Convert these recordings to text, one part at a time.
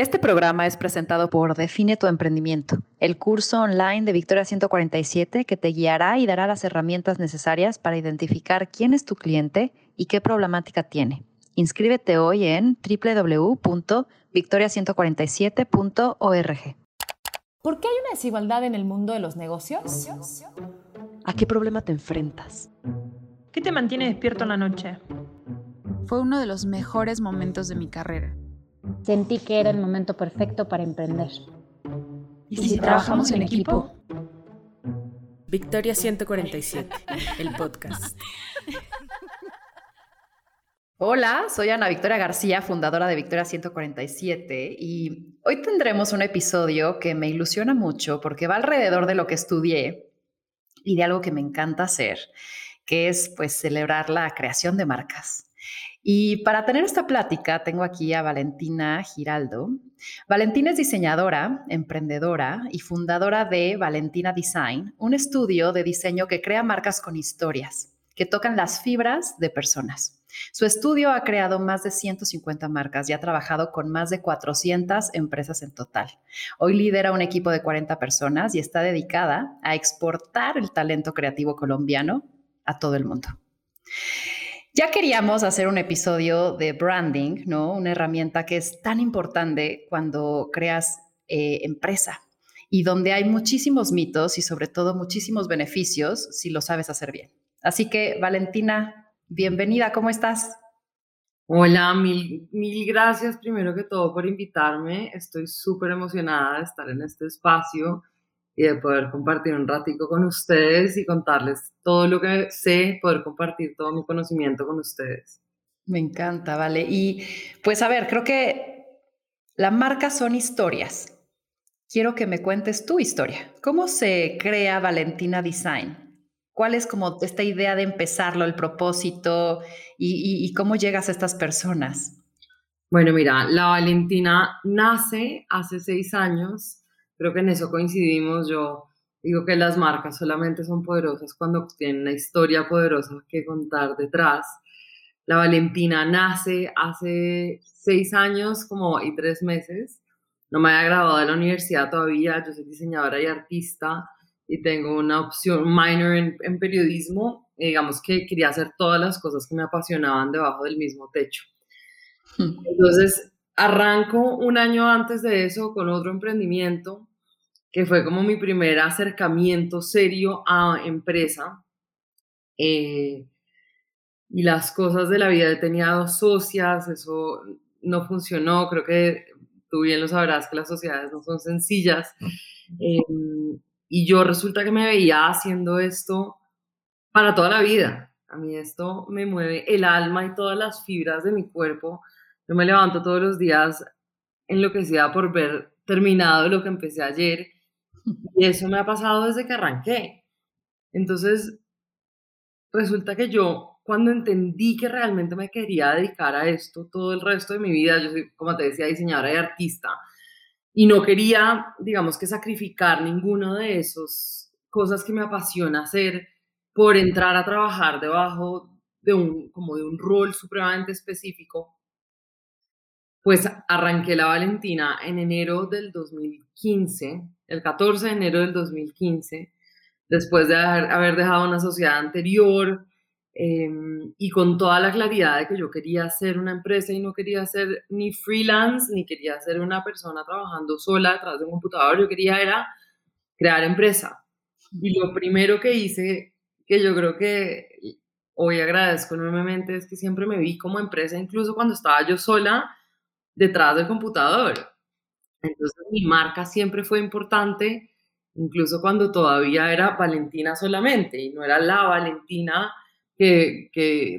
Este programa es presentado por Define tu emprendimiento, el curso online de Victoria 147 que te guiará y dará las herramientas necesarias para identificar quién es tu cliente y qué problemática tiene. Inscríbete hoy en www.victoria147.org. ¿Por qué hay una desigualdad en el mundo de los negocios? ¿A qué problema te enfrentas? ¿Qué te mantiene despierto en la noche? Fue uno de los mejores momentos de mi carrera. Sentí que era el momento perfecto para emprender. ¿Y si, trabajamos en equipo? Victoria 147, el podcast. Hola, soy Ana Victoria García, fundadora de Victoria 147, y hoy tendremos un episodio que me ilusiona mucho porque va alrededor de lo que estudié y de algo que me encanta hacer, que es pues celebrar la creación de marcas. Y para tener esta plática tengo aquí a Valentina Giraldo. Valentina es diseñadora, emprendedora y fundadora de Valentina Design, un estudio de diseño que crea marcas con historias, que tocan las fibras de personas. Su estudio ha creado más de 150 marcas y ha trabajado con más de 400 empresas en total. Hoy lidera un equipo de 40 personas y está dedicada a exportar el talento creativo colombiano a todo el mundo. Ya queríamos hacer un episodio de branding, ¿no? Una herramienta que es tan importante cuando creas eh, empresa y donde hay muchísimos mitos y sobre todo muchísimos beneficios si lo sabes hacer bien. Así que, Valentina, bienvenida, ¿cómo estás? Hola, mil, mil gracias primero que todo por invitarme. Estoy súper emocionada de estar en este espacio y de poder compartir un ratico con ustedes y contarles todo lo que sé, poder compartir todo mi conocimiento con ustedes. Me encanta, vale. Y pues a ver, creo que la marca son historias. Quiero que me cuentes tu historia. ¿Cómo se crea Valentina Design? ¿Cuál es como esta idea de empezarlo, el propósito y, y cómo llegas a estas personas? Bueno, mira, la Valentina nace hace seis años Creo que en eso coincidimos. Yo digo que las marcas solamente son poderosas cuando tienen una historia poderosa que contar detrás. La Valentina nace hace seis años como y tres meses. No me había graduado de la universidad todavía. Yo soy diseñadora y artista y tengo una opción minor en, en periodismo. digamos que quería hacer todas las cosas que me apasionaban debajo del mismo techo. Hmm. Entonces, arranco un año antes de eso con otro emprendimiento que fue como mi primer acercamiento serio a empresa. Eh, y las cosas de la vida, tenía dos socias, eso no funcionó, creo que tú bien lo sabrás que las sociedades no son sencillas. Em, y yo resulta que me veía haciendo esto para toda la vida. A mí esto me mueve el alma y todas las fibras de mi cuerpo. Yo me levanto todos los días enloquecida por ver terminado lo que empecé ayer y eso me ha pasado desde que arranqué. Entonces, resulta que yo, cuando entendí que realmente me quería dedicar a esto todo el resto de mi vida, yo soy, como te decía, diseñadora y artista, y no quería, digamos que sacrificar ninguno de esos cosas que me apasiona hacer por entrar a trabajar debajo de un, como de un rol supremamente específico, pues arranqué la Valentina en enero del 2015 el 14 de enero del 2015, después de haber dejado una sociedad anterior em, y con toda la claridad de que yo quería ser una empresa y no quería ser ni freelance, ni quería ser una persona trabajando sola detrás de un computador, yo quería era crear empresa. Y lo primero que hice, que yo creo que hoy agradezco enormemente, es que siempre me vi como empresa, incluso cuando estaba yo sola detrás del computador. Entonces mi marca siempre fue importante, incluso cuando todavía era Valentina solamente y no era la Valentina que,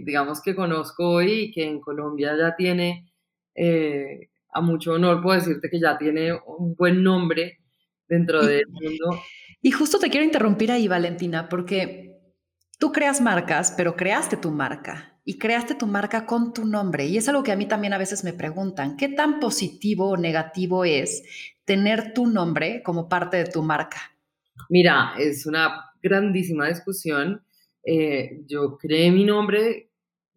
digamos que conozco hoy y que en Colombia ya tiene, eh, a mucho honor puedo decirte que ya tiene un buen nombre dentro del mundo. Y justo te quiero interrumpir ahí, Valentina, porque tú creas marcas, pero creaste tu marca y creaste tu marca con tu nombre. Y es algo que a mí también a veces me preguntan, ¿qué tan positivo o negativo es tener tu nombre como parte de tu marca? Mira, es una grandísima discusión. Eh, yo creé mi nombre,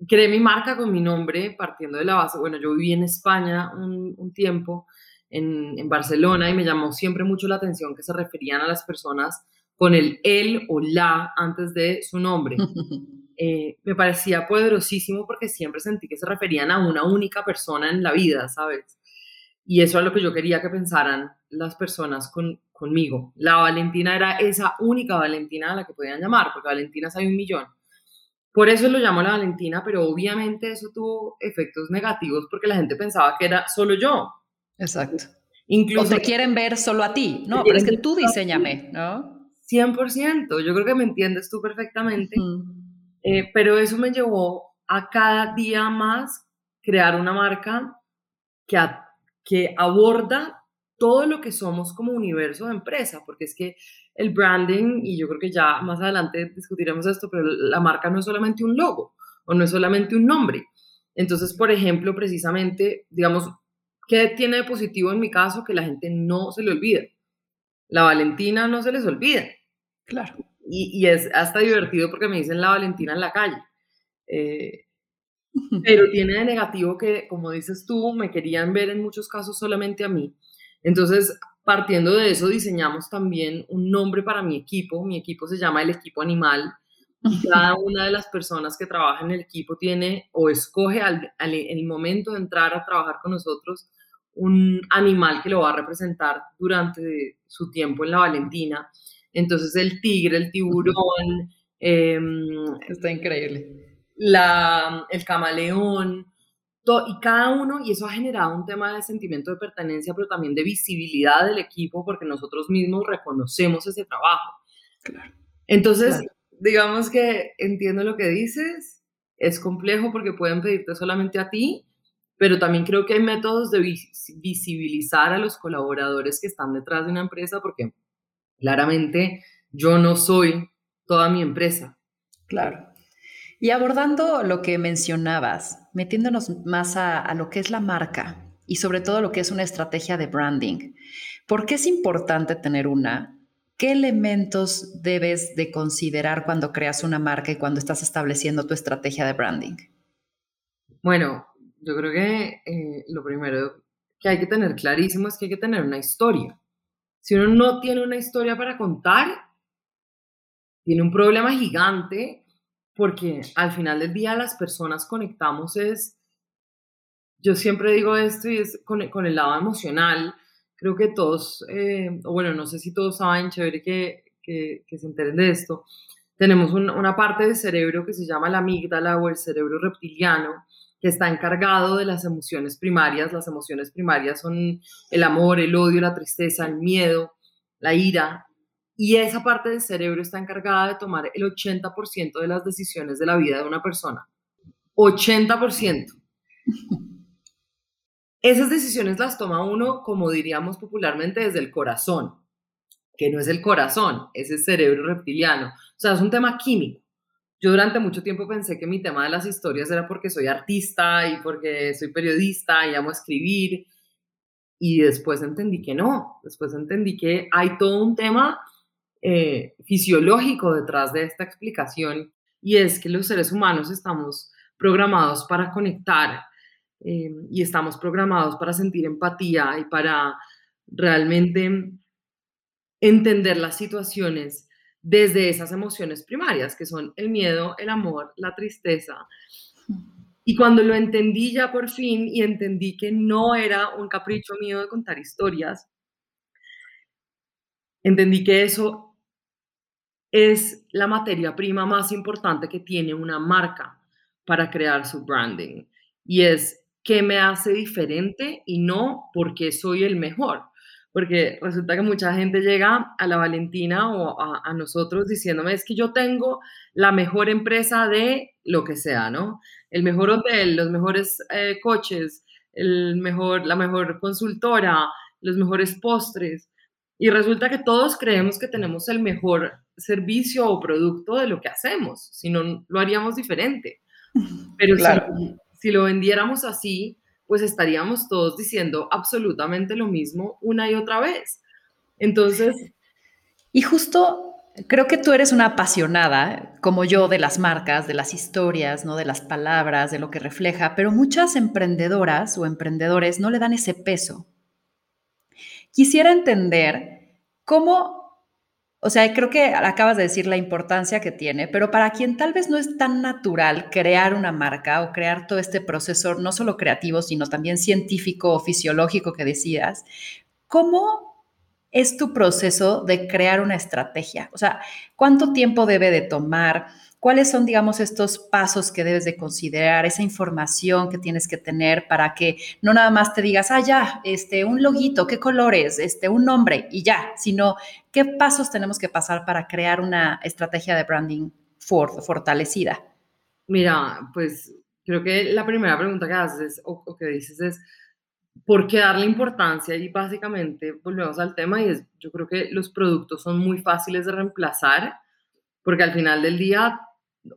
creé mi marca con mi nombre partiendo de la base. Bueno, yo viví en España un, tiempo en, en Barcelona y me llamó siempre mucho la atención que se referían a las personas con el él o la antes de su nombre. Eh, me parecía poderosísimo porque siempre sentí que se referían a una única persona en la vida, ¿sabes? Y eso es lo que yo quería que pensaran las personas con, conmigo. La Valentina era esa única Valentina a la que podían llamar, porque Valentinas hay un millón. Por eso lo llamo la Valentina, pero obviamente eso tuvo efectos negativos porque la gente pensaba que era solo yo. Exacto. Incluso, o te quieren ver solo a ti, ¿no? Pero es que tú diseñame, ¿no? 100%, yo creo que me entiendes tú perfectamente, eh, pero eso me llevó a cada día más crear una marca que, que aborda todo lo que somos como universo de empresa, porque es que el branding, y yo creo que ya más adelante discutiremos esto, pero la marca no es solamente un logo o no es solamente un nombre. Entonces, por ejemplo, precisamente, digamos, ¿qué tiene de positivo en mi caso? Que la gente no se le olvida. La Valentina no se les olvida. Claro. Y, es hasta divertido porque me dicen la Valentina en la calle. Eh, pero tiene de negativo que, como dices tú, me querían ver en muchos casos solamente a mí. Entonces, partiendo de eso, diseñamos también un nombre para mi equipo. Mi equipo se llama el equipo animal. Y cada una de las personas que trabaja en el equipo tiene o escoge al, en el momento de entrar a trabajar con nosotros un animal que lo va a representar durante su tiempo en la Valentina. Entonces el tigre, el tiburón. Em, Está increíble. La, el camaleón, y cada uno, y eso ha generado un tema de sentimiento de pertenencia, pero también de visibilidad del equipo, porque nosotros mismos reconocemos ese trabajo. Claro. Entonces, digamos que entiendo lo que dices, es complejo porque pueden pedirte solamente a ti, pero también creo que hay métodos de visibilizar a los colaboradores que están detrás de una empresa, porque claramente yo no soy toda mi empresa. Claro. Y abordando lo que mencionabas, metiéndonos más a, lo que es la marca y sobre todo lo que es una estrategia de branding, ¿por qué es importante tener una? ¿Qué elementos debes de considerar cuando creas una marca y cuando estás estableciendo tu estrategia de branding? Bueno, yo creo que eh, lo primero que hay que tener clarísimo es que hay que tener una historia. Si uno no tiene una historia para contar, tiene un problema gigante porque al final del día las personas conectamos es, yo siempre digo esto y es con, el lado emocional, creo que todos, eh, bueno, no sé si todos saben, chévere que, que, se enteren de esto, tenemos una parte del cerebro que se llama la amígdala o el cerebro reptiliano, que está encargado de las emociones primarias. Las emociones primarias son el amor, el odio, la tristeza, el miedo, la ira, y esa parte del cerebro está encargada de tomar el 80% de las decisiones de la vida de una persona. 80%. Esas decisiones las toma uno, como diríamos popularmente, desde el corazón, que no es el corazón, es el cerebro reptiliano. O sea, es un tema químico. Yo durante mucho tiempo pensé que mi tema de las historias era porque soy artista y porque soy periodista y amo escribir. Y después entendí que no. Después entendí que hay todo un tema eh, fisiológico detrás de esta explicación y es que los seres humanos estamos programados para conectar eh, y estamos programados para sentir empatía y para realmente entender las situaciones desde esas emociones primarias, que son el miedo, el amor, la tristeza. Y cuando lo entendí ya por fin y entendí que no era un capricho mío de contar historias, entendí que eso es la materia prima más importante que tiene una marca para crear su branding. Y es qué me hace diferente y no porque soy el mejor. Porque resulta que mucha gente llega a la Valentina o a, nosotros diciéndome, es que yo tengo la mejor empresa de lo que sea, ¿no? El mejor hotel, los mejores eh, coches, el mejor, la mejor consultora, los mejores postres. Y resulta que todos creemos que tenemos el mejor servicio o producto de lo que hacemos, si no lo haríamos diferente. Pero si, lo vendiéramos así, pues estaríamos todos diciendo absolutamente lo mismo una y otra vez. Entonces... Y justo creo que tú eres una apasionada, como yo, de las marcas, de las historias, ¿no? de las palabras, de lo que refleja, pero muchas emprendedoras o emprendedores no le dan ese peso. quisiera entender cómo o sea, creo que acabas de decir la importancia que tiene, pero para quien tal vez no es tan natural crear una marca o crear todo este proceso, no solo creativo, sino también científico o fisiológico que decías, ¿cómo es tu proceso de crear una estrategia? O sea, ¿cuánto tiempo debe de tomar? ¿Cuáles son, digamos, estos pasos que debes de considerar, esa información que tienes que tener para que no nada más te digas, ah, ya, este, un loguito, qué colores, este, un nombre y ya, sino qué pasos tenemos que pasar para crear una estrategia de branding fortalecida? Mira, pues creo que la primera pregunta que haces o, que dices es, ¿por qué darle importancia? Y básicamente volvemos al tema y es, yo creo que los productos son muy fáciles de reemplazar porque al final del día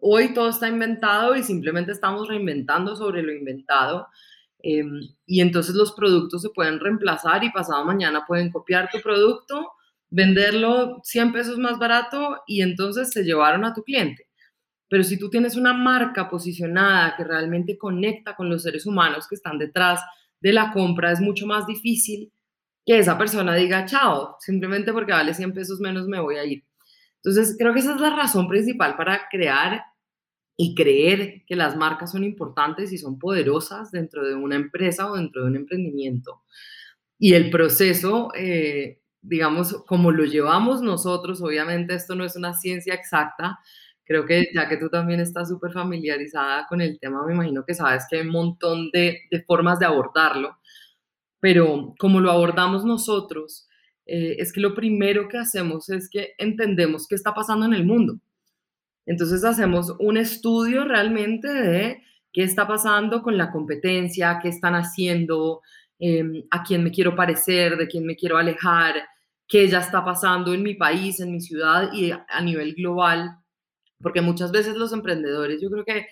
hoy todo está inventado y simplemente estamos reinventando sobre lo inventado. Em, y entonces los productos se pueden reemplazar y pasado mañana pueden copiar tu producto, venderlo 100 pesos más barato y entonces se llevaron a tu cliente. Pero si tú tienes una marca posicionada que realmente conecta con los seres humanos que están detrás de la compra, es mucho más difícil que esa persona diga, chao, simplemente porque vale 100 pesos menos me voy a ir. Entonces, creo que esa es la razón principal para crear y creer que las marcas son importantes y son poderosas dentro de una empresa o dentro de un emprendimiento. Y el proceso, eh, digamos, como lo llevamos nosotros, obviamente esto no es una ciencia exacta, creo que ya que tú también estás súper familiarizada con el tema, me imagino que sabes que hay un montón de, de formas de abordarlo, pero como lo abordamos nosotros, eh, es que lo primero que hacemos es que entendemos qué está pasando en el mundo. Entonces hacemos un estudio realmente de qué está pasando con la competencia, qué están haciendo, em, a quién me quiero parecer, de quién me quiero alejar, qué ya está pasando en mi país, en mi ciudad y a nivel global, porque muchas veces los emprendedores yo creo que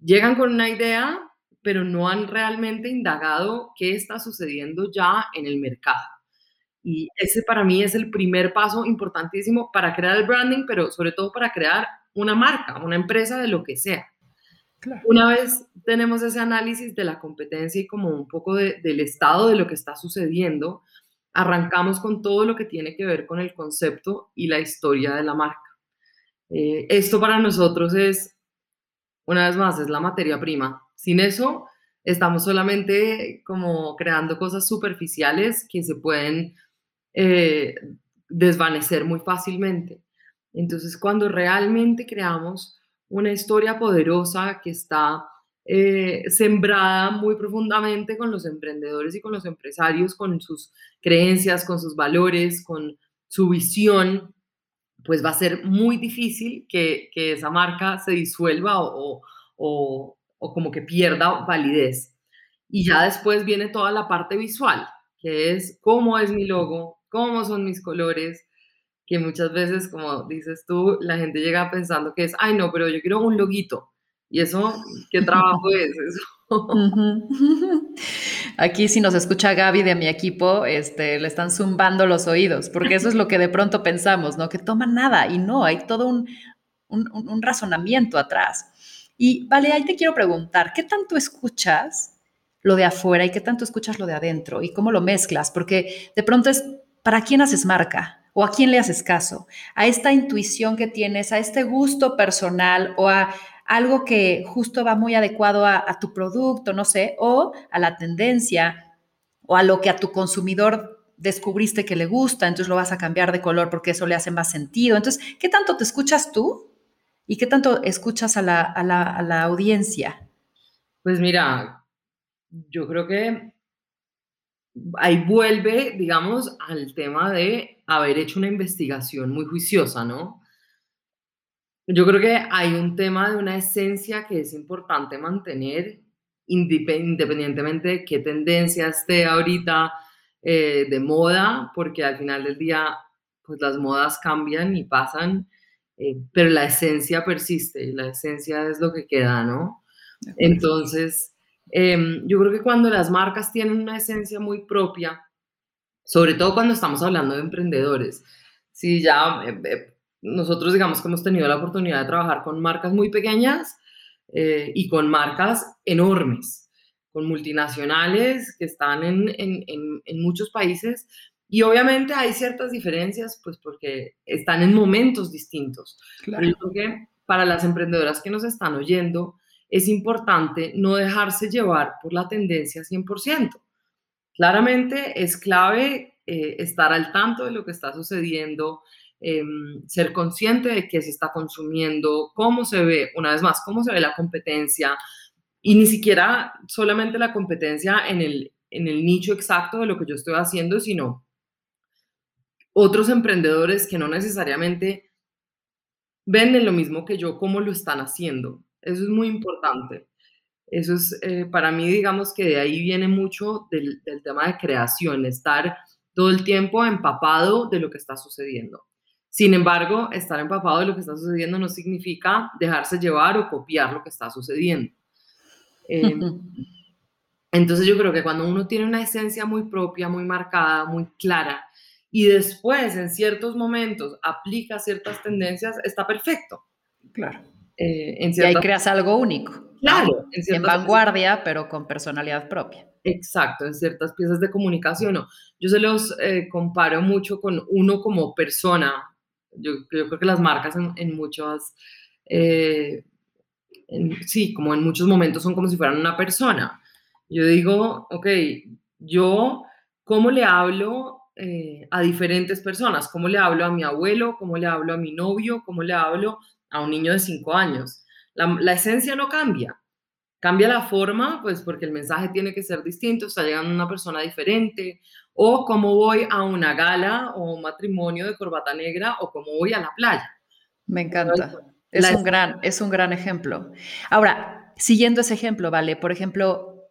llegan con una idea, pero no han realmente indagado qué está sucediendo ya en el mercado. Y ese para mí es el primer paso importantísimo para crear el branding, pero sobre todo para crear una marca, una empresa de lo que sea. Una vez tenemos ese análisis de la competencia y como un poco del estado de lo que está sucediendo, arrancamos con todo lo que tiene que ver con el concepto y la historia de la marca. Eh, esto para nosotros es, una vez más, es la materia prima. Sin eso, estamos solamente como creando cosas superficiales que se pueden eh, desvanecer muy fácilmente. Entonces, cuando realmente creamos una historia poderosa que está eh, sembrada muy profundamente con los emprendedores y con los empresarios, con sus creencias, con sus valores, con su visión, pues va a ser muy difícil que, esa marca se disuelva o, o, como que pierda validez. Y ya después viene toda la parte visual, que es cómo es mi logo, cómo son mis colores, que muchas veces, como dices tú, la gente llega pensando que es, ay no, pero yo quiero un loguito. ¿Y eso qué trabajo es eso? Aquí si nos escucha Gaby de mi equipo, este, le están zumbando los oídos, porque eso es lo que de pronto pensamos, ¿no? Que toma nada y no, hay todo un, un, un razonamiento atrás. Y vale, ahí te quiero preguntar, ¿qué tanto escuchas lo de afuera y qué tanto escuchas lo de adentro y cómo lo mezclas? Porque de pronto es ¿para quién haces marca? ¿O a quién le haces caso? ¿A esta intuición que tienes, a este gusto personal o a algo que justo va muy adecuado a, tu producto, no sé, o a la tendencia o a lo que a tu consumidor descubriste que le gusta, entonces lo vas a cambiar de color porque eso le hace más sentido. Entonces, ¿qué tanto te escuchas tú y qué tanto escuchas a la, a la, a la audiencia? Pues mira, yo creo que ahí vuelve, digamos, al tema de haber hecho una investigación muy juiciosa, ¿no? Yo creo que hay un tema de una esencia que es importante mantener independientemente de qué tendencia esté ahorita eh, de moda, porque al final del día, pues las modas cambian y pasan, eh, pero la esencia persiste y la esencia es lo que queda, ¿no? Entonces, Em, yo creo que cuando las marcas tienen una esencia muy propia, sobre todo cuando estamos hablando de emprendedores, si ya eh, eh, nosotros digamos que hemos tenido la oportunidad de trabajar con marcas muy pequeñas eh, y con marcas enormes, con multinacionales que están en, en, en, muchos países Y obviamente hay ciertas diferencias, pues porque están en momentos distintos. Pero yo creo que para las emprendedoras que nos están oyendo, es importante no dejarse llevar por la tendencia 100%. Claramente es clave eh, estar al tanto de lo que está sucediendo, em, ser consciente de qué se está consumiendo, cómo se ve, una vez más, cómo se ve la competencia y ni siquiera solamente la competencia en el, en el nicho exacto de lo que yo estoy haciendo, sino otros emprendedores que no necesariamente venden lo mismo que yo, cómo lo están haciendo. Eso es muy importante. Eso es, eh, para mí, digamos que de ahí viene mucho del, del, tema de creación, estar todo el tiempo empapado de lo que está sucediendo. Sin embargo, estar empapado de lo que está sucediendo no significa dejarse llevar o copiar lo que está sucediendo. Eh, entonces yo creo que cuando uno tiene una esencia muy propia, muy marcada, muy clara, y después en ciertos momentos aplica ciertas tendencias, está perfecto. Claro. Eh, en y ahí creas algo único. Claro. En, vanguardia, pero con personalidad propia. Exacto, en ciertas piezas de comunicación. Yo se los eh, comparo mucho con uno como persona. Yo, yo creo que las marcas en, en muchas, eh, sí, como en muchos momentos son como si fueran una persona. Yo digo, ok, yo, ¿cómo le hablo eh, a diferentes personas? ¿Cómo le hablo a mi abuelo? ¿Cómo le hablo a mi novio? ¿Cómo le hablo a un niño de cinco años? La, la esencia no cambia. Cambia la forma, pues porque el mensaje tiene que ser distinto, está llegando una persona diferente, o cómo voy a una gala o un matrimonio de corbata negra, o cómo voy a la playa. Me encanta. Es un, gran, es un gran ejemplo. Ahora, siguiendo ese ejemplo, ¿vale? Por ejemplo,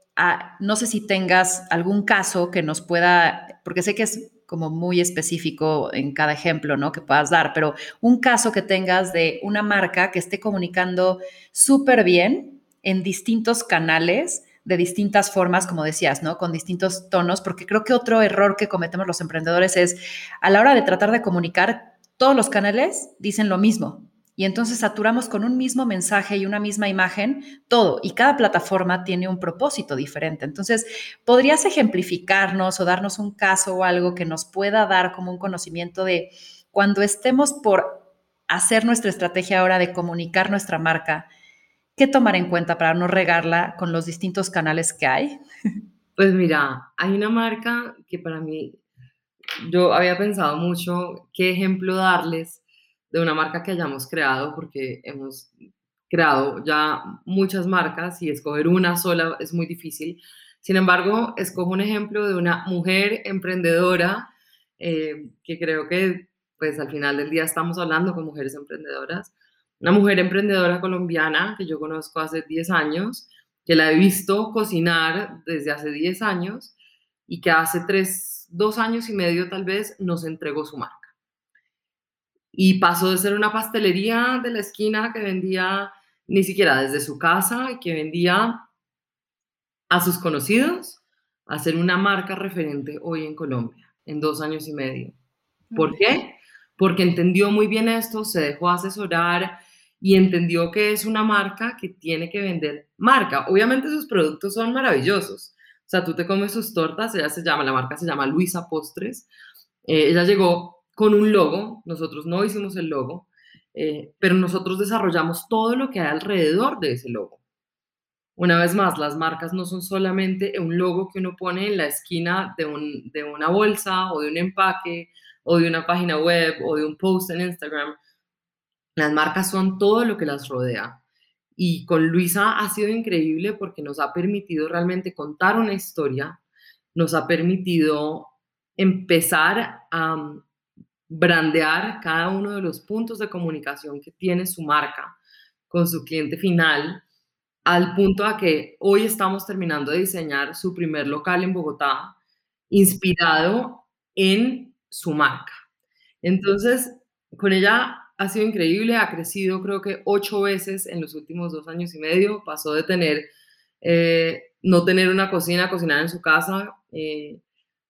no sé si tengas algún caso que nos pueda, porque sé que es como muy específico en cada ejemplo, ¿no? Que puedas dar, pero un caso que tengas de una marca que esté comunicando súper bien en distintos canales, de distintas formas, como decías, ¿no? Con distintos tonos, porque creo que otro error que cometemos los emprendedores es a la hora de tratar de comunicar, todos los canales dicen lo mismo, y entonces saturamos con un mismo mensaje y una misma imagen todo y cada plataforma tiene un propósito diferente. Entonces, ¿podrías ejemplificarnos o darnos un caso o algo que nos pueda dar como un conocimiento de cuando estemos por hacer nuestra estrategia ahora de comunicar nuestra marca, qué tomar en cuenta para no regarla con los distintos canales que hay? Pues mira, hay una marca que para mí, yo había pensado mucho qué ejemplo darles de una marca que hayamos creado, porque hemos creado ya muchas marcas y escoger una sola es muy difícil. Sin embargo, escojo un ejemplo de una mujer emprendedora, eh, que creo que pues al final del día estamos hablando con mujeres emprendedoras. Una mujer emprendedora colombiana que yo conozco hace 10 años, que la he visto cocinar desde hace 10 años y que hace 3, 2 años y medio tal vez nos entregó su marca y pasó de ser una pastelería de la esquina que vendía ni siquiera desde su casa y que vendía a sus conocidos a ser una marca referente hoy en Colombia en dos años y medio. ¿Por qué? Porque entendió muy bien esto, se dejó asesorar y entendió que es una marca que tiene que vender marca. Obviamente sus productos son maravillosos. O sea, tú te comes sus tortas, ella se llama, la marca se llama Luisa Postres. Eh, ella llegó con un logo, nosotros no hicimos el logo, eh, pero nosotros desarrollamos todo lo que hay alrededor de ese logo. Una vez más, las marcas no son solamente un logo que uno pone en la esquina de, un, de una bolsa o de un empaque o de una página web o de un post en Instagram. Las marcas son todo lo que las rodea. Y con Luisa ha sido increíble porque nos ha permitido realmente contar una historia, nos ha permitido empezar a brandear cada uno de los puntos de comunicación que tiene su marca con su cliente final, al punto a que hoy estamos terminando de diseñar su primer local en Bogotá, inspirado en su marca. Entonces, con ella ha sido increíble, ha crecido creo que ocho veces en los últimos dos años y medio, pasó de tener, eh, no tener una cocina, cocinar en su casa, eh,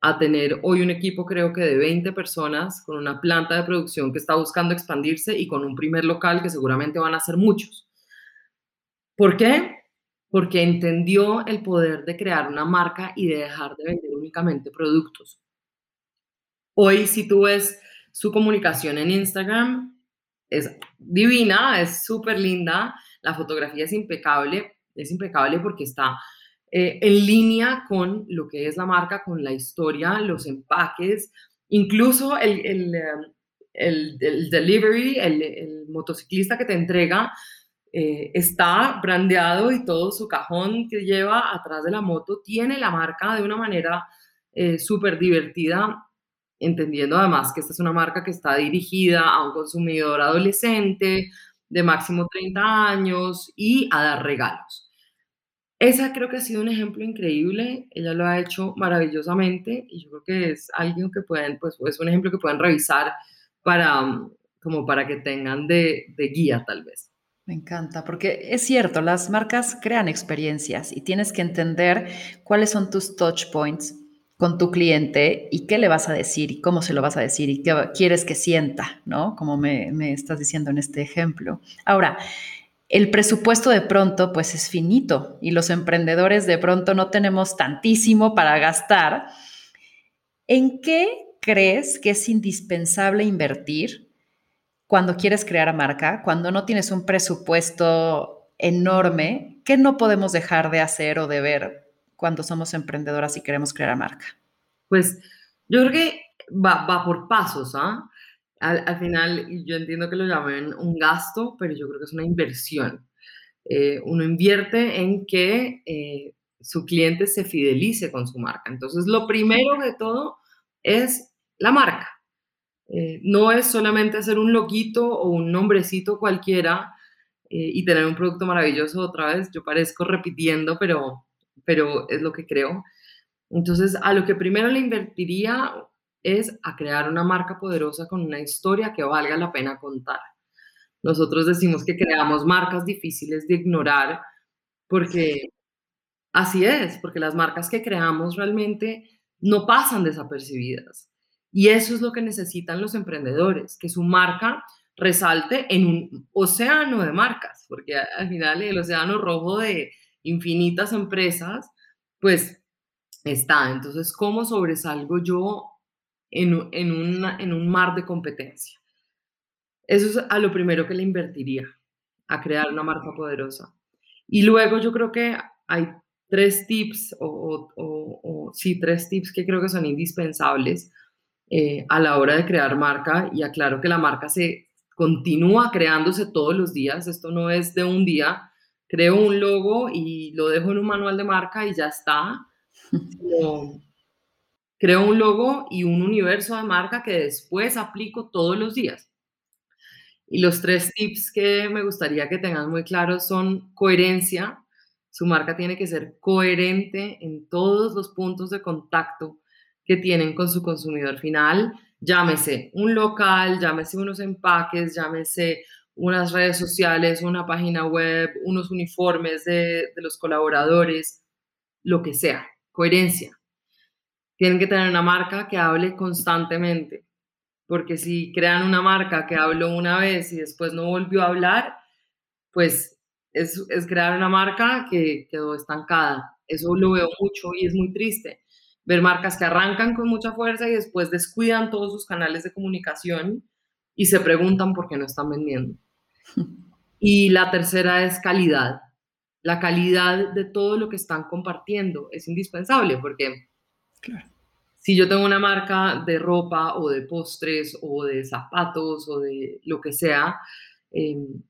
a tener hoy un equipo creo que de 20 personas con una planta de producción que está buscando expandirse y con un primer local que seguramente van a ser muchos. ¿Por qué? Porque entendió el poder de crear una marca y de dejar de vender únicamente productos. Hoy, si tú ves su comunicación en Instagram, es divina, es súper linda, la fotografía es impecable, es impecable porque está eh, en línea con lo que es la marca, con la historia, los empaques, incluso el, eh, delivery, el, motociclista que te entrega, eh, está brandeado y todo su cajón que lleva atrás de la moto tiene la marca de una manera súper divertida, entendiendo además que esta es una marca que está dirigida a un consumidor adolescente de máximo 30 años y a dar regalos. Esa creo que ha sido un ejemplo increíble, ella lo ha hecho maravillosamente y yo creo que es alguien que pueden, pues es un ejemplo que pueden revisar para, mm, como para que tengan de, de guía tal vez. Me encanta, porque es cierto, las marcas crean experiencias y tienes que entender cuáles son tus touch points con tu cliente y qué le vas a decir y cómo se lo vas a decir y qué quieres que sienta, ¿no? Como me, me estás diciendo en este ejemplo. Ahora, el presupuesto de pronto pues es finito y los emprendedores de pronto no tenemos tantísimo para gastar. ¿En qué crees que es indispensable invertir cuando quieres crear marca, cuando no tienes un presupuesto enorme? ¿Qué no podemos dejar de hacer o de ver cuando somos emprendedoras y queremos crear marca? Pues yo creo que va, por pasos, ¿ah? Al, final yo entiendo que lo llamen un gasto, pero yo creo que es una inversión. Eh, uno invierte en que eh, su cliente se fidelice con su marca. Entonces, lo primero de todo es la marca. Eh, no es solamente hacer un loquito o un nombrecito cualquiera y tener un producto maravilloso otra vez. Yo parezco repitiendo, pero, pero es lo que creo. Entonces, a lo que primero le invertiría es a crear una marca poderosa con una historia que valga la pena contar. Nosotros decimos que creamos marcas difíciles de ignorar porque así es, porque las marcas que creamos realmente no pasan desapercibidas. Y eso es lo que necesitan los emprendedores, que su marca resalte en un océano de marcas, porque al final el océano rojo de infinitas empresas, pues está. Entonces, ¿cómo sobresalgo yo en, en, un mar de competencia. Eso es a lo primero que le invertiría, a crear una marca poderosa. Y luego yo creo que hay tres tips, o, sí, tres tips que creo que son indispensables eh, a la hora de crear marca. Y aclaro que la marca se continúa creándose todos los días. Esto no es de un día. Creo un logo y lo dejo en un manual de marca y ya está. Creo un logo y un universo de marca que después aplico todos los días. Y los tres tips que me gustaría que tengan muy claros son coherencia. Su marca tiene que ser coherente en todos los puntos de contacto que tienen con su consumidor final. Llámese un local, llámese unos empaques, llámese unas redes sociales, una página web, unos uniformes de, de los colaboradores, lo que sea. Coherencia tienen que tener una marca que hable constantemente, porque si crean una marca que habló una vez y después no volvió a hablar, pues es, es crear una marca que quedó estancada. Eso lo veo mucho y es muy triste. Ver marcas que arrancan con mucha fuerza y después descuidan todos sus canales de comunicación y se preguntan por qué no están vendiendo. Y la tercera es calidad. La calidad de todo lo que están compartiendo es indispensable porque si yo tengo una marca de ropa o de postres o de zapatos o de lo que sea, em,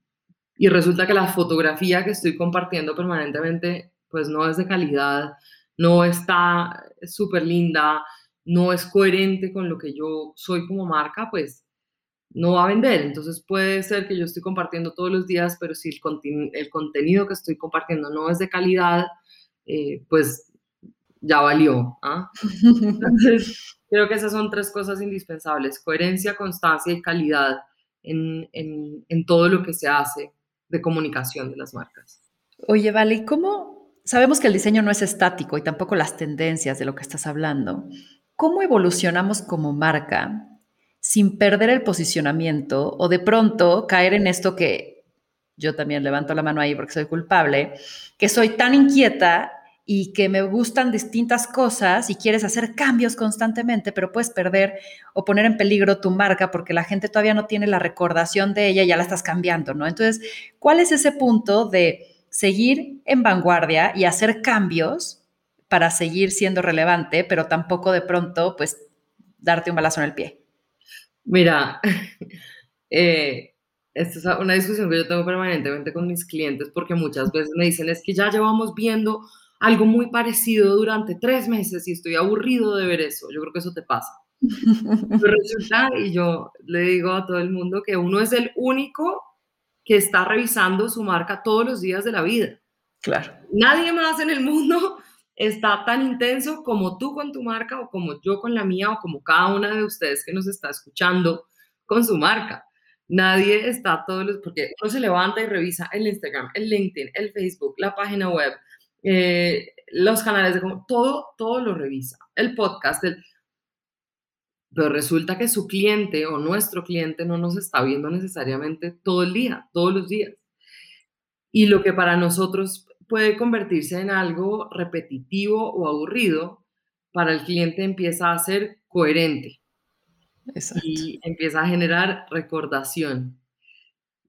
y resulta que la fotografía que estoy compartiendo permanentemente, pues no es de calidad, no está súper linda, no es coherente con lo que yo soy como marca, pues no va a vender. Entonces puede ser que yo estoy compartiendo todos los días, pero si el, el contenido que estoy compartiendo no es de calidad, eh, pues ya valió. ¿ah? Entonces, creo que esas son tres cosas indispensables, coherencia, constancia y calidad en, en, todo lo que se hace de comunicación de las marcas. Oye, Vale, ¿cómo sabemos que el diseño no es estático y tampoco las tendencias de lo que estás hablando? ¿Cómo evolucionamos como marca sin perder el posicionamiento o de pronto caer en esto que yo también levanto la mano ahí porque soy culpable, que soy tan inquieta y que me gustan distintas cosas y quieres hacer cambios constantemente, pero puedes perder o poner en peligro tu marca porque la gente todavía no tiene la recordación de ella ya la estás cambiando, ¿no? Entonces, ¿cuál es ese punto de seguir en vanguardia y hacer cambios para seguir siendo relevante, pero tampoco de pronto, pues, darte un balazo en el pie? Mira, eh, esta es una discusión que yo tengo permanentemente con mis clientes porque muchas veces me dicen es que ya llevamos viendo algo muy parecido durante tres meses y estoy aburrido de ver eso. Yo creo que eso te pasa. Pero resulta, y yo le digo a todo el mundo que uno es el único que está revisando su marca todos los días de la vida. Claro. Nadie más en el mundo está tan intenso como tú con tu marca o como yo con la mía o como cada una de ustedes que nos está escuchando con su marca. Nadie está todos los, porque uno se levanta y revisa el Instagram, el LinkedIn, el Facebook, la página web, eh, los canales de todo, todo lo revisa. El podcast, pero resulta que su cliente o nuestro cliente no nos está viendo necesariamente todo el día, todos los días. Y lo que para nosotros puede convertirse en algo repetitivo o aburrido, para el cliente empieza a ser coherente. Y empieza a generar recordación.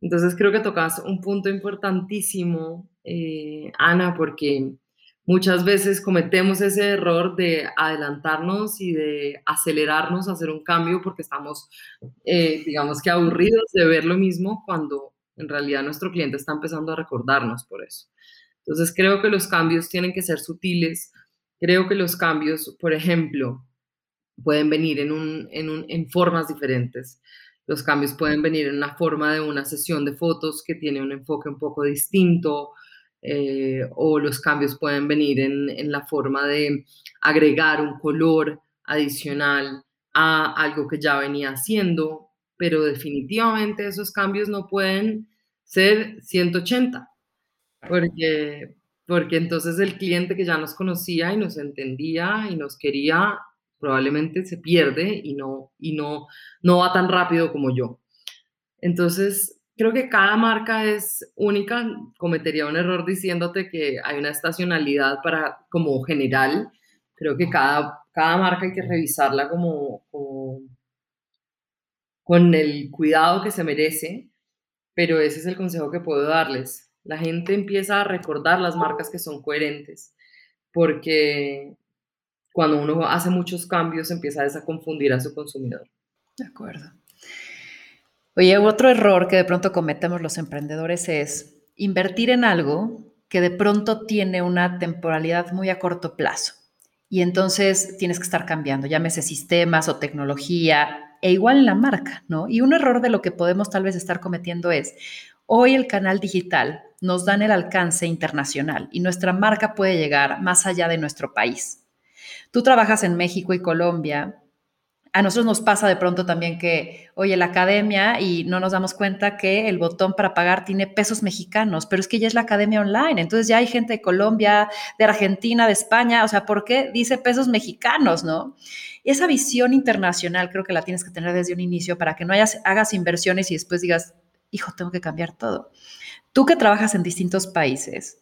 Entonces creo que tocas un punto importantísimo eh, Ana, porque muchas veces cometemos ese error de adelantarnos y de acelerarnos a hacer un cambio porque estamos, eh, digamos que aburridos de ver lo mismo cuando en realidad nuestro cliente está empezando a recordarnos por eso. Entonces creo que los cambios tienen que ser sutiles. Creo que los cambios, por ejemplo, pueden venir en, un, en, en formas diferentes. Los cambios pueden venir en la forma de una sesión de fotos que tiene un enfoque un poco distinto, eh, o los cambios pueden venir en, la forma de agregar un color adicional a algo que ya venía haciendo, pero definitivamente esos cambios no pueden ser 180, porque, porque entonces el cliente que ya nos conocía y nos entendía y nos quería probablemente se pierde y no, y no, no va tan rápido como yo. Entonces, creo que cada marca es única. Cometería un error diciéndote que hay una estacionalidad para como general. Creo que cada, cada marca hay que revisarla como, con el cuidado que se merece, pero ese es el consejo que puedo darles. La gente empieza a recordar las marcas que son coherentes, porque cuando uno hace muchos cambios empieza a confundir a su consumidor. De acuerdo. Oye, otro error que de pronto cometemos los emprendedores es invertir en algo que de pronto tiene una temporalidad muy a corto plazo. Y entonces tienes que estar cambiando, llámese sistemas o tecnología, e igual en la marca, ¿no? Y un error de lo que podemos tal vez estar cometiendo es, hoy el canal digital nos dan el alcance internacional y nuestra marca puede llegar más allá de nuestro país. Tú trabajas en México y Colombia a nosotros nos pasa de pronto también que, oye, la academia y no nos damos cuenta que el botón para pagar tiene pesos mexicanos, pero es que ya es la academia online, entonces ya hay gente de Colombia, de Argentina, de España, o sea, ¿por qué dice pesos mexicanos, no? Esa visión internacional creo que la tienes que tener desde un inicio para que no hayas, hagas inversiones y después digas, hijo, tengo que cambiar todo. Tú que trabajas en distintos países,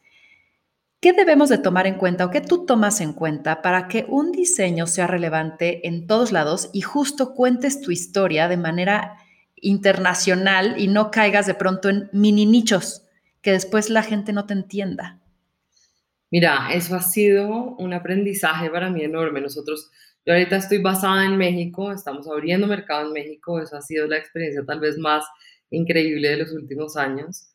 ¿Qué debemos de tomar en cuenta o qué tú tomas en cuenta para que un diseño sea relevante en todos lados y justo cuentes tu historia de manera internacional y no caigas de pronto en mini nichos que después la gente no te entienda? Mira, eso ha sido un aprendizaje para mí enorme. Nosotros, yo ahorita estoy basada en México, estamos abriendo mercado en México, eso ha sido la experiencia tal vez más increíble de los últimos años.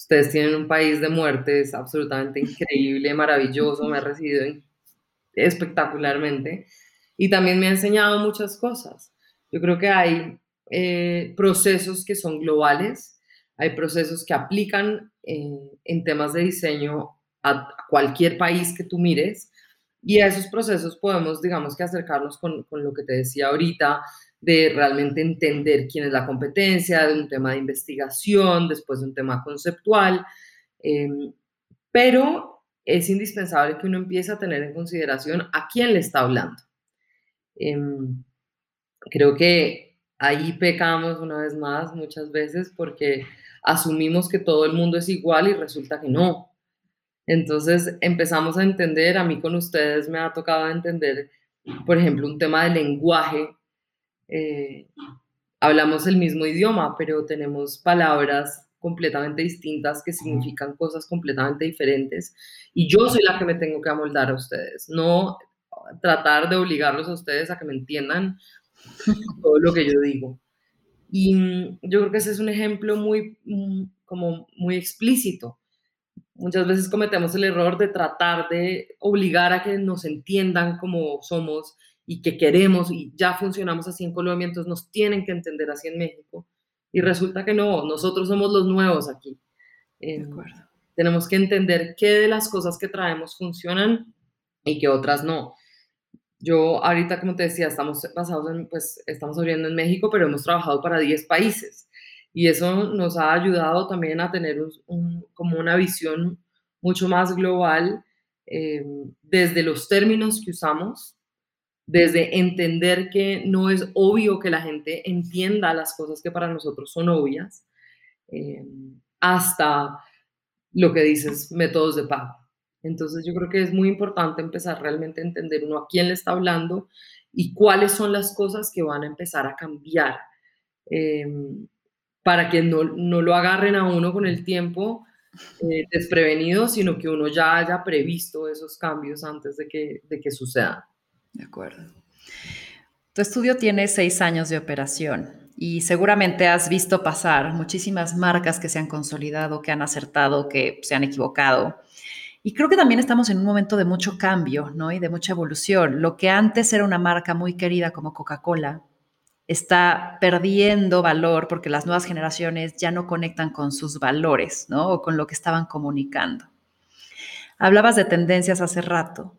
Ustedes tienen un país de muertes absolutamente increíble, maravilloso, me ha recibido espectacularmente y también me ha enseñado muchas cosas. Yo creo que hay eh, procesos que son globales, hay procesos que aplican eh, en temas de diseño a cualquier país que tú mires y a esos procesos podemos, digamos que acercarnos con, con lo que te decía ahorita, de realmente entender quién es la competencia, de un tema de investigación, después de un tema conceptual, em, pero es indispensable que uno empiece a tener en consideración a quién le está hablando. Em, creo que ahí pecamos una vez más muchas veces porque asumimos que todo el mundo es igual y resulta que no. Entonces empezamos a entender, a mí con ustedes me ha tocado entender, por ejemplo, un tema de lenguaje. Eh, hablamos el mismo idioma, pero tenemos palabras completamente distintas que significan cosas completamente diferentes. Y yo soy la que me tengo que amoldar a ustedes, no tratar de obligarlos a ustedes a que me entiendan todo lo que yo digo. Y mm, yo creo que ese es un ejemplo muy, mm, como muy explícito. Muchas veces cometemos el error de tratar de obligar a que nos entiendan como somos y que queremos y ya funcionamos así en Colombia, entonces nos tienen que entender así en México. Y resulta que no, nosotros somos los nuevos aquí. Eh, tenemos que entender qué de las cosas que traemos funcionan y qué otras no. Yo ahorita, como te decía, estamos basados en, pues estamos abriendo en México, pero hemos trabajado para 10 países y eso nos ha ayudado también a tener un, como una visión mucho más global eh, desde los términos que usamos, desde entender que no es obvio que la gente entienda las cosas que para nosotros son obvias, eh, hasta lo que dices, métodos de pago. Entonces yo creo que es muy importante empezar realmente a entender uno a quién le está hablando y cuáles son las cosas que van a empezar a cambiar em, para que no, lo agarren a uno con el tiempo eh, desprevenido, sino que uno ya haya previsto esos cambios antes de que, de que sucedan. De acuerdo. Tu estudio tiene seis años de operación y seguramente has visto pasar muchísimas marcas que se han consolidado, que han acertado, que se han equivocado. Y creo que también estamos en un momento de mucho cambio, ¿no? Y de mucha evolución. Lo que antes era una marca muy querida como Coca-Cola está perdiendo valor porque las nuevas generaciones ya no conectan con sus valores, ¿no? O con lo que estaban comunicando. Hablabas de tendencias hace rato.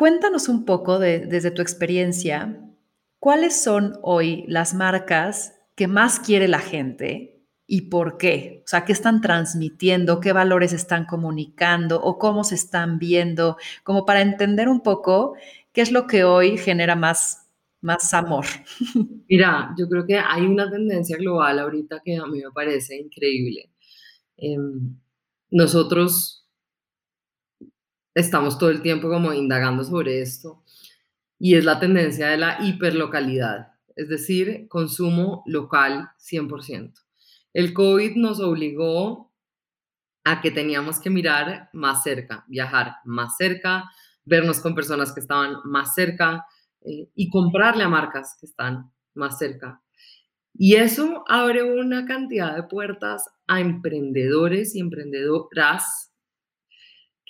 Cuéntanos un poco desde tu experiencia, ¿cuáles son hoy las marcas que más quiere la gente y por qué. O sea, qué están transmitiendo, qué valores están comunicando o cómo se están viendo, como para entender un poco qué es lo que hoy genera más, más amor. Mira, yo creo que hay una tendencia global ahorita que a mí me parece increíble. Em, nosotros estamos todo el tiempo como indagando sobre esto y es la tendencia de la hiperlocalidad, es decir, consumo local 100%. El COVID nos obligó a que teníamos que mirar más cerca, viajar más cerca, vernos con personas que estaban más cerca eh, y comprarle a marcas que están más cerca. Y eso abre una cantidad de puertas a emprendedores y emprendedoras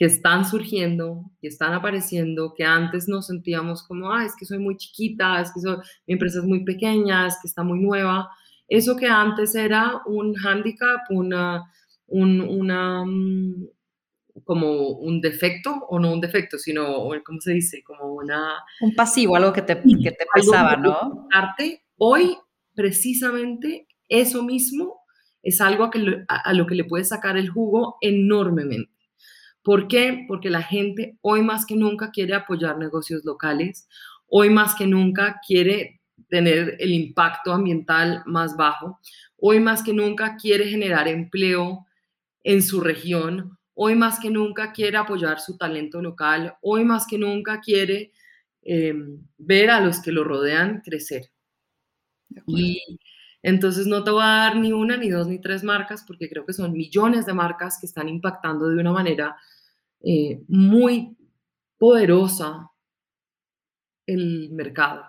que están surgiendo, que están apareciendo, que antes nos sentíamos como, ah, es que soy muy chiquita, es que mi empresa es muy pequeña, es que está muy nueva. Eso que antes era un handicap, una, un, una, mm, como un defecto, o no un defecto, sino, ¿cómo se dice? Como una... Un pasivo, algo que te, que te pesaba, ¿no? Arte, hoy, precisamente, eso mismo es algo a, que, a lo que le puedes sacar el jugo enormemente. ¿Por qué? Porque la gente hoy más que nunca quiere apoyar negocios locales, hoy más que nunca quiere tener el impacto ambiental más bajo. Hoy más que nunca quiere generar empleo en su región. Hoy más que nunca quiere apoyar su talento local. Hoy más que nunca quiere em, ver a los que lo rodean crecer. Y entonces no te voy a dar ni una, ni dos, ni tres marcas, porque creo que son millones de marcas que están impactando de una manera eh, muy poderosa el mercado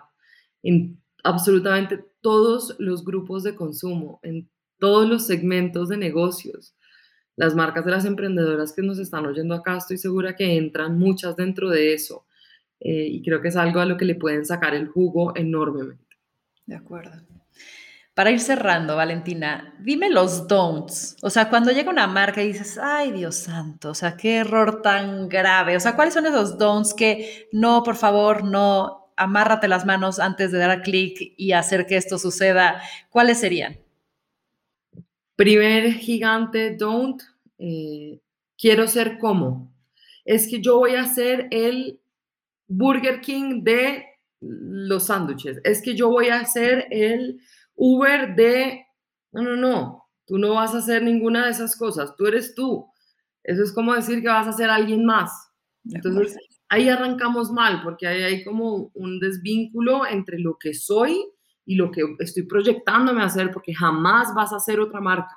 en absolutamente todos los grupos de consumo, en todos los segmentos de negocios. Las marcas de las emprendedoras que nos están oyendo acá, estoy segura que entran muchas dentro de eso. Eh, y creo que es algo a lo que le pueden sacar el jugo enormemente. De acuerdo. Para ir cerrando, Valentina, dime los don'ts. O sea, cuando llega una marca y dices, ay Dios santo, o sea, qué error tan grave. O sea, ¿cuáles son esos don'ts que no, por favor, no, amárrate las manos antes de dar clic y hacer que esto suceda, ¿cuáles serían? Primer gigante, don't. Eh, quiero ser como. Es que yo voy a ser el Burger King de los sándwiches. Es que yo voy a ser el Uber de... No, no, no. Tú no vas a hacer ninguna de esas cosas. Tú eres tú. Eso es como decir que vas a ser alguien más. Entonces, ahí arrancamos mal, porque ahí hay como un desvínculo entre lo que soy y lo que estoy proyectándome a hacer, porque jamás vas a ser otra marca.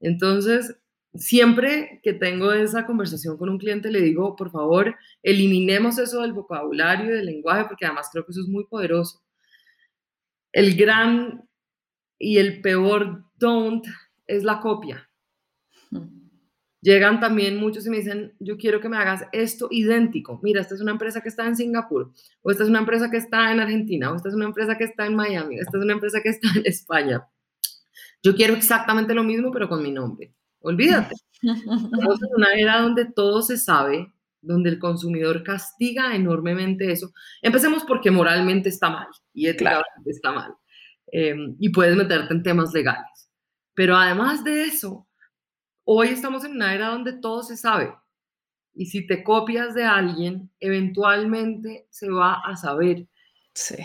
Entonces, siempre que tengo esa conversación con un cliente, le digo, por favor, eliminemos eso del vocabulario y del lenguaje, porque además creo que eso es muy poderoso. El gran y el peor don't es la copia. Llegan también muchos y me dicen, yo quiero que me hagas esto idéntico. Mira, esta es una empresa que está en Singapur, o esta es una empresa que está en Argentina, o esta es una empresa que está en Miami, esta es una empresa que está en España. Yo quiero exactamente lo mismo, pero con mi nombre. Olvídate. Estamos en una era donde todo se sabe, donde el consumidor castiga enormemente eso. Empecemos porque moralmente está mal y éticamente está mal. Em, y puedes meterte en temas legales. Pero además de eso, Hoy estamos en una era donde todo se sabe. Y si te copias de alguien, eventualmente se va a saber. Sí.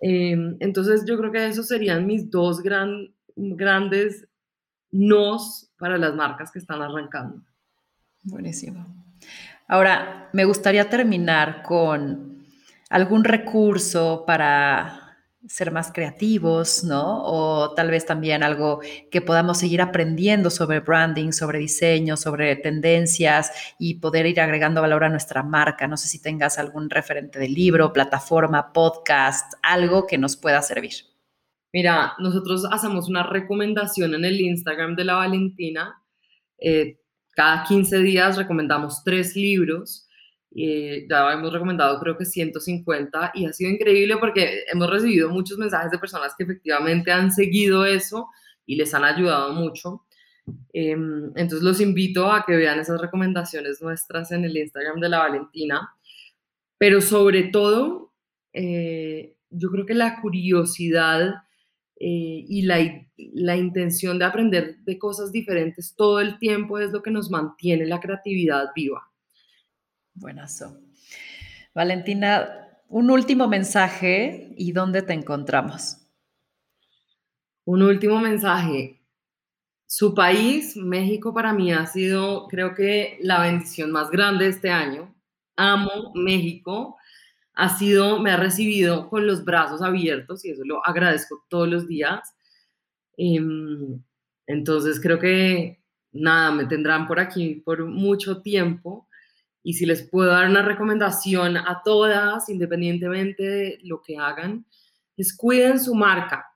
Em, entonces yo creo que esos serían mis dos gran, grandes nos para las marcas que están arrancando. Buenísimo. Ahora, me gustaría terminar con algún recurso para ser más creativos, ¿no? O tal vez también algo que podamos seguir aprendiendo sobre branding, sobre diseño, sobre tendencias y poder ir agregando valor a nuestra marca. No sé si tengas algún referente de libro, plataforma, podcast, algo que nos pueda servir. Mira, nosotros hacemos una recomendación en el Instagram de la Valentina. Eh, cada 15 días recomendamos tres libros eh, ya hemos recomendado creo que 150 y ha sido increíble porque hemos recibido muchos mensajes de personas que efectivamente han seguido eso y les han ayudado mucho. Em, entonces los invito a que vean esas recomendaciones nuestras en el Instagram de la Valentina. Pero sobre todo, eh, yo creo que la curiosidad eh, y la, la intención de aprender de cosas diferentes todo el tiempo es lo que nos mantiene la creatividad viva. Buenazo. Valentina, un último mensaje y dónde te encontramos. Un último mensaje. Su país, México, para mí ha sido, creo que, la bendición más grande este año. Amo México. Ha sido, me ha recibido con los brazos abiertos y eso lo agradezco todos los días. Em, entonces, creo que, nada, me tendrán por aquí por mucho tiempo y si les puedo dar una recomendación a todas, independientemente de lo que hagan, es cuiden su marca.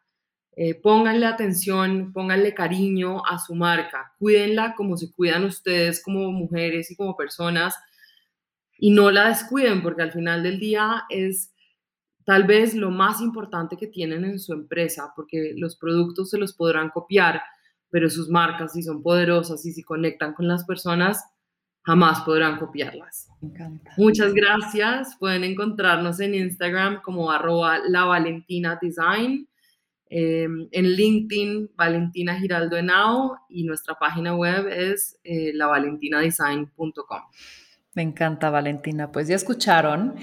Eh, pónganle atención, pónganle cariño a su marca, cuídenla como se cuidan ustedes como mujeres y como personas y no la descuiden porque al final del día es tal vez lo más importante que tienen en su empresa porque los productos se los podrán copiar, pero sus marcas si son poderosas y si conectan con las personas, jamás podrán copiarlas. Me encanta. Muchas gracias. Pueden encontrarnos en Instagram como arroba la Valentina Design, em, en LinkedIn Valentina Giraldo Henao y nuestra página web es eh, lavalentina.design.com. Me encanta, Valentina. Pues ya escucharon.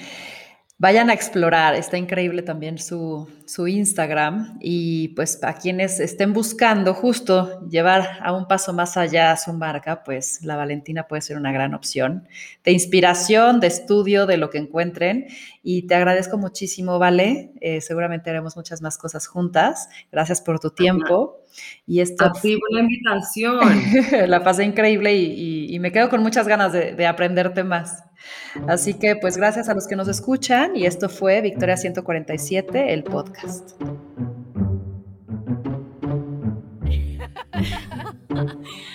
Vayan a explorar, está increíble también su, su, Instagram y pues a quienes estén buscando justo llevar a un paso más allá su marca, pues la Valentina puede ser una gran opción de inspiración, de estudio, de lo que encuentren y te agradezco muchísimo, Vale, eh, seguramente haremos muchas más cosas juntas, gracias por tu tiempo. Y esto... A ti por la invitación. la pasé increíble y, y, me quedo con muchas ganas de, de aprenderte más. Así que pues gracias a los que nos escuchan y esto fue Victoria 147, el podcast.